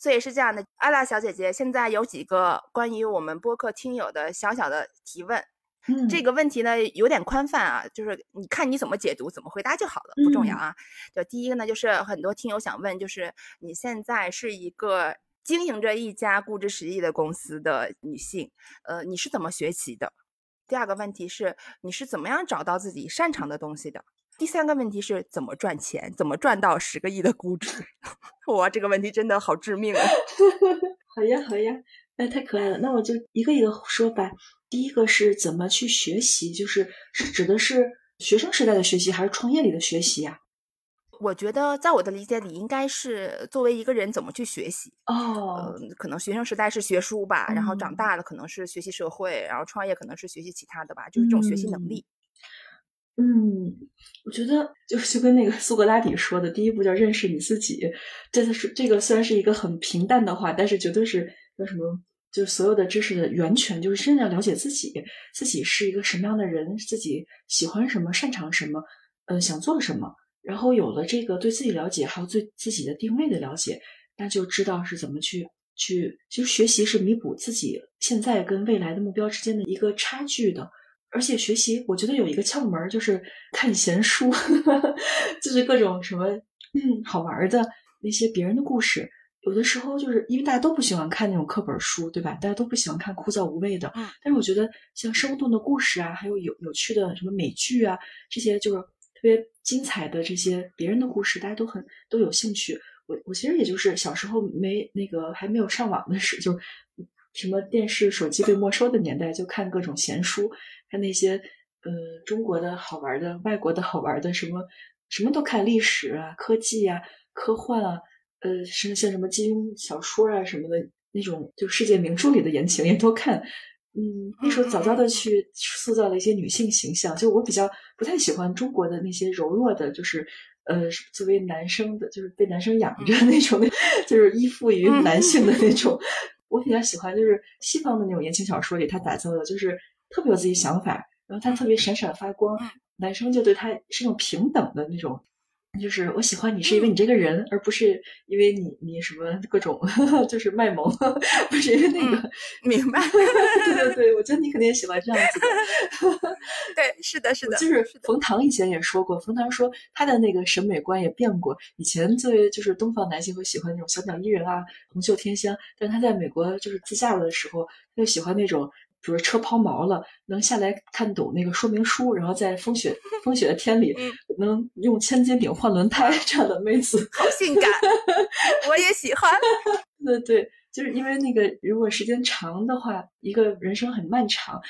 所以是这样的，阿拉小姐姐，现在有几个关于我们播客听友的小小的提问。嗯，这个问题呢有点宽泛啊，就是你看你怎么解读、怎么回答就好了，不重要啊。就第一个呢，就是很多听友想问，就是你现在是一个经营着一家估值十亿的公司的女性，呃，你是怎么学习的？第二个问题是，你是怎么样找到自己擅长的东西的？第三个问题是怎么赚钱？怎么赚到十个亿的估值？哇，这个问题真的好致命啊！好呀，好呀，哎，太可爱了。那我就一个一个说吧。第一个是怎么去学习，就是是指的是学生时代的学习，还是创业里的学习呀？我觉得在我的理解里，应该是作为一个人怎么去学习哦。可能学生时代是学书吧，然后长大了可能是学习社会，然后创业可能是学习其他的吧，就是这种学习能力。嗯，我觉得就就跟那个苏格拉底说的，第一步叫认识你自己。这是这个虽然是一个很平淡的话，但是绝对是叫什么？就是所有的知识的源泉，就是真的要了解自己，自己是一个什么样的人，自己喜欢什么，擅长什么，呃，想做什么。然后有了这个对自己了解，还有对自己的定位的了解，那就知道是怎么去去。其实学习是弥补自己现在跟未来的目标之间的一个差距的。而且学习，我觉得有一个窍门，就是看闲书，就是各种什么嗯好玩的那些别人的故事。有的时候就是因为大家都不喜欢看那种课本书，对吧？大家都不喜欢看枯燥无味的。嗯。但是我觉得像生动的故事啊，还有有有趣的什么美剧啊，这些就是特别精彩的这些别人的故事，大家都很都有兴趣。我我其实也就是小时候没那个还没有上网的时，就什么电视、手机被没收的年代，就看各种闲书。看那些呃中国的好玩的、外国的好玩的，什么什么都看，历史啊、科技啊、科幻啊，呃，像像什么金庸小说啊什么的那种，就世界名著里的言情也都看。嗯，那时候早早的去塑造了一些女性形象。就我比较不太喜欢中国的那些柔弱的，就是呃，作为男生的，就是被男生养着那种，就是依附于男性的那种。我比较喜欢就是西方的那种言情小说里，他打造的就是特别有自己想法，然后他特别闪闪发光，男生就对他是那种平等的那种。就是我喜欢你是因为你这个人，而不是因为你你什么各种 就是卖萌，不是因为那个。明白。对对对，我觉得你肯定也喜欢这样子的。对，是的，是的。就是冯唐以前也说过，冯唐说他的那个审美观也变过。以前作为就是东方男性会喜欢那种小鸟依人啊、红袖添香，但他在美国就是自驾了的时候，他就喜欢那种。比如车抛锚了，能下来看懂那个说明书，然后在风雪 风雪的天里，能用千斤顶换轮胎这样的妹子，好性感，我也喜欢。对对，就是因为那个，如果时间长的话，一个人生很漫长。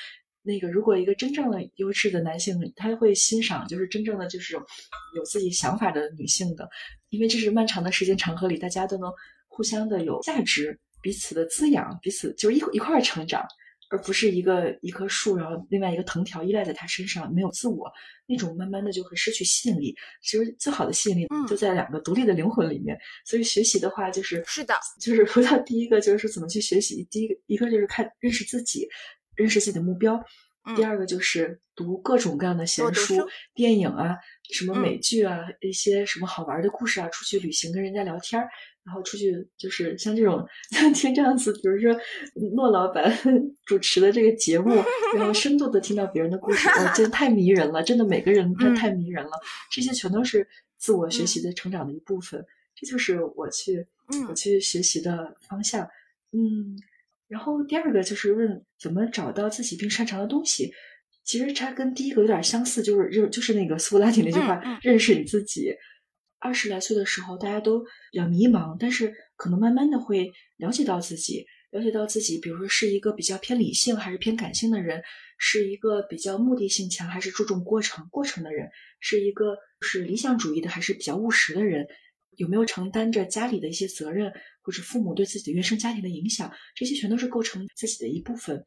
那个，如果一个真正的优质的男性，他会欣赏，就是真正的就是有自己想法的女性的，因为这是漫长的时间长河里，大家都能互相的有价值，彼此的滋养，彼此就是一一块成长。而不是一个一棵树，然后另外一个藤条依赖在它身上，没有自我，那种慢慢的就会失去吸引力。其实最好的吸引力就在两个独立的灵魂里面。所以学习的话，就是是的，就是回到第一个，就是怎么去学习。第一个一个就是看认识自己，认识自己的目标。第二个就是读各种各样的闲书、电影啊，什么美剧啊，一些什么好玩的故事啊，出去旅行跟人家聊天儿。然后出去就是像这种像听这样子，比如说诺老板 主持的这个节目，然后深度的听到别人的故事，哇，真太迷人了！真的每个人真太迷人了。这些全都是自我学习的成长的一部分，这就是我去我去学习的方向。嗯，然后第二个就是问怎么找到自己并擅长的东西。其实它跟第一个有点相似，就是认就是那个苏格拉底那句话：认识你自己。二十来岁的时候，大家都比较迷茫，但是可能慢慢的会了解到自己，了解到自己，比如说是一个比较偏理性还是偏感性的人，是一个比较目的性强还是注重过程过程的人，是一个是理想主义的还是比较务实的人，有没有承担着家里的一些责任，或者父母对自己的原生家庭的影响，这些全都是构成自己的一部分，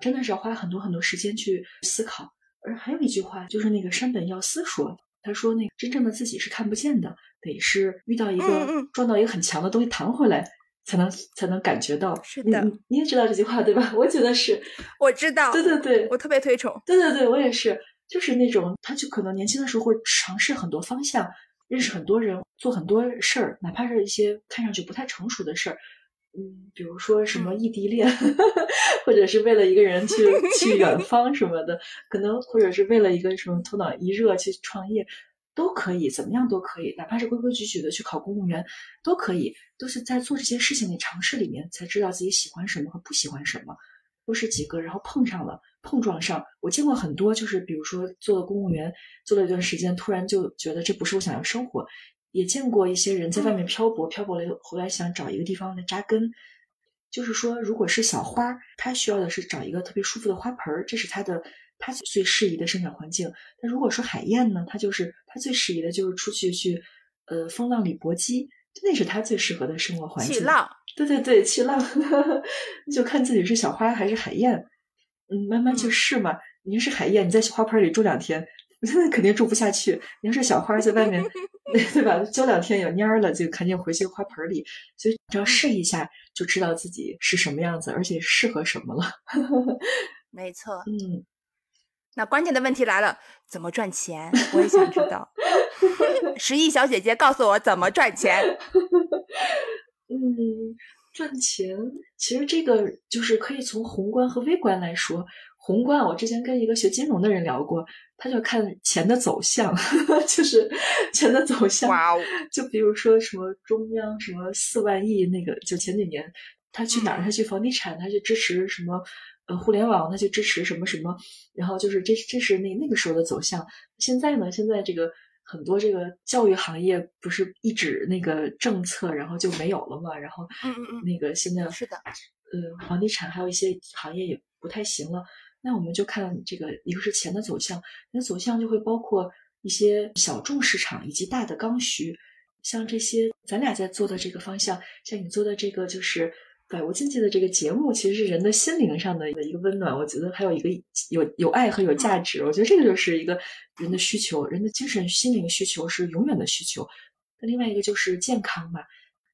真的是要花很多很多时间去思考。而还有一句话，就是那个山本耀司说。他说：“那个真正的自己是看不见的，得是遇到一个撞到一个很强的东西弹回来，才能才能感觉到。”是的，你也知道这句话对吧？我觉得是，我知道。对对对，我特别推崇。对对对，我也是，就是那种他就可能年轻的时候会尝试很多方向，认识很多人，做很多事儿，哪怕是一些看上去不太成熟的事儿。嗯，比如说什么异地恋，或者是为了一个人去去远方什么的，可能或者是为了一个什么头脑一热去创业，都可以，怎么样都可以，哪怕是规规矩矩的去考公务员，都可以，都是在做这些事情的尝试里面才知道自己喜欢什么和不喜欢什么，都是几个，然后碰上了，碰撞上。我见过很多，就是比如说做了公务员，做了一段时间，突然就觉得这不是我想要生活。也见过一些人在外面漂泊，漂泊了回来想找一个地方来扎根。就是说，如果是小花，它需要的是找一个特别舒服的花盆儿，这是它的它最适宜的生长环境。但如果说海燕呢，它就是它最适宜的就是出去去，呃，风浪里搏击，那是它最适合的生活环境。去浪，对对对，去浪，就看自己是小花还是海燕。嗯，慢慢去试嘛。你是海燕，你在花盆里住两天。那肯定住不下去。你要是小花在外面，对吧？浇两天有蔫儿了，就赶紧回去花盆里。所以只要试一下，就知道自己是什么样子，而且适合什么了。没错。嗯。那关键的问题来了，怎么赚钱？我也想知道。十亿小姐姐，告诉我怎么赚钱。嗯，赚钱其实这个就是可以从宏观和微观来说。宏观，我之前跟一个学金融的人聊过，他就看钱的走向，就是钱的走向。哇哦！就比如说什么中央什么四万亿那个，就前几年他去哪儿？他去房地产，他去支持什么？呃，互联网，他去支持什么什么？然后就是这这是那那个时候的走向。现在呢？现在这个很多这个教育行业不是一纸那个政策，然后就没有了嘛？然后嗯嗯嗯，那个现在是的，呃，房地产还有一些行业也不太行了。那我们就看这个，一个是钱的走向，那走向就会包括一些小众市场以及大的刚需，像这些咱俩在做的这个方向，像你做的这个就是百无禁忌的这个节目，其实是人的心灵上的一个温暖。我觉得还有一个有有爱和有价值。我觉得这个就是一个人的需求，人的精神心灵需求是永远的需求。那另外一个就是健康嘛，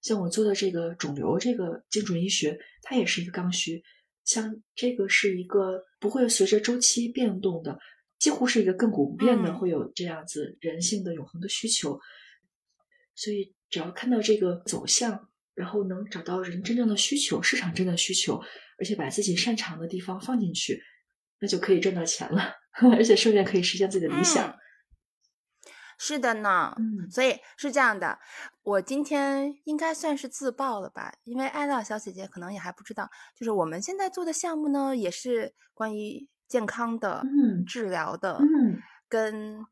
像我做的这个肿瘤这个精准医学，它也是一个刚需。像这个是一个不会随着周期变动的，几乎是一个亘古不变的，会有这样子人性的永恒的需求。所以只要看到这个走向。然后能找到人真正的需求，市场真的需求，而且把自己擅长的地方放进去，那就可以赚到钱了，而且顺便可以实现自己的理想。是的呢，嗯，所以是这样的，我今天应该算是自曝了吧？因为艾拉小姐姐可能也还不知道，就是我们现在做的项目呢，也是关于健康的、嗯治疗的，嗯跟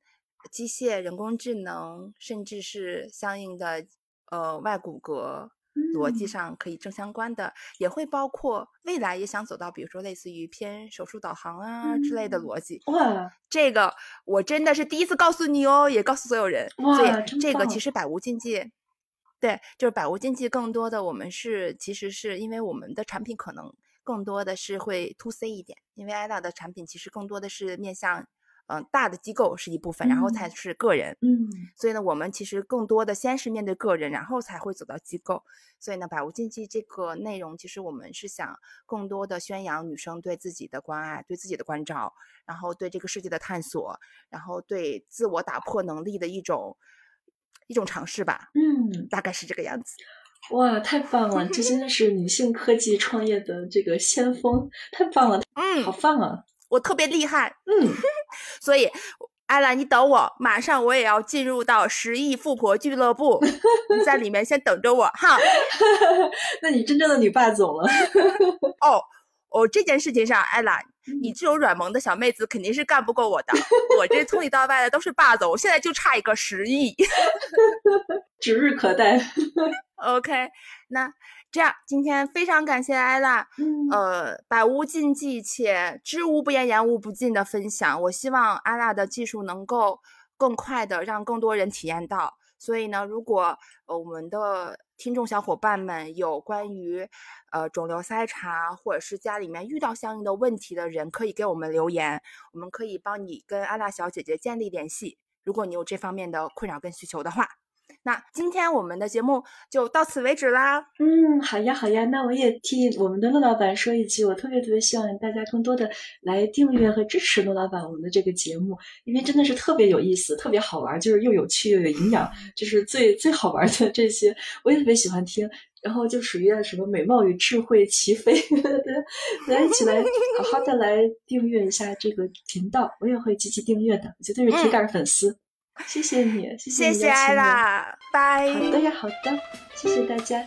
机械、人工智能，甚至是相应的呃外骨骼。逻辑上可以正相关的，也会包括未来也想走到，比如说类似于偏手术导航啊之类的逻辑。哇，这个我真的是第一次告诉你哦，也告诉所有人。哇，这个其实百无禁忌。对，就是百无禁忌。更多的我们是，其实是因为我们的产品可能更多的是会 to C 一点，因为 Ida 的产品其实更多的是面向。嗯，大的机构是一部分，然后才是个人。嗯，所以呢，我们其实更多的先是面对个人，然后才会走到机构。所以呢，百无禁忌这个内容，其实我们是想更多的宣扬女生对自己的关爱、对自己的关照，然后对这个世界的探索，然后对自我打破能力的一种一种尝试吧。嗯，大概是这个样子。哇，太棒了！这真的是女性科技创业的这个先锋，太棒了！嗯，好棒啊！我特别厉害，嗯，所以艾拉，你等我，马上我也要进入到十亿富婆俱乐部，你在里面先等着我哈。那你真正的女霸总了。哦哦，这件事情上，艾拉，你这种软萌的小妹子肯定是干不过我的，我这从里到外的都是霸总，现在就差一个十亿，指日可待。OK，那。这样，今天非常感谢艾拉，嗯，呃，百无禁忌且知无不言，言无不尽的分享。我希望艾拉的技术能够更快的让更多人体验到。所以呢，如果呃我们的听众小伙伴们有关于呃肿瘤筛查或者是家里面遇到相应的问题的人，可以给我们留言，我们可以帮你跟艾拉小姐姐建立联系。如果你有这方面的困扰跟需求的话。那今天我们的节目就到此为止啦。嗯，好呀，好呀。那我也替我们的陆老板说一句，我特别特别希望大家更多的来订阅和支持陆老板我们的这个节目，因为真的是特别有意思，特别好玩，就是又有趣又有营养，就是最最好玩的这些，我也特别喜欢听。然后就属于什么美貌与智慧齐飞，大家一起来好好的来订阅一下这个频道，我也会积极订阅的，绝对是铁杆粉丝。谢谢你，谢谢你谢艾拉，拜。好的呀，好的，谢谢大家。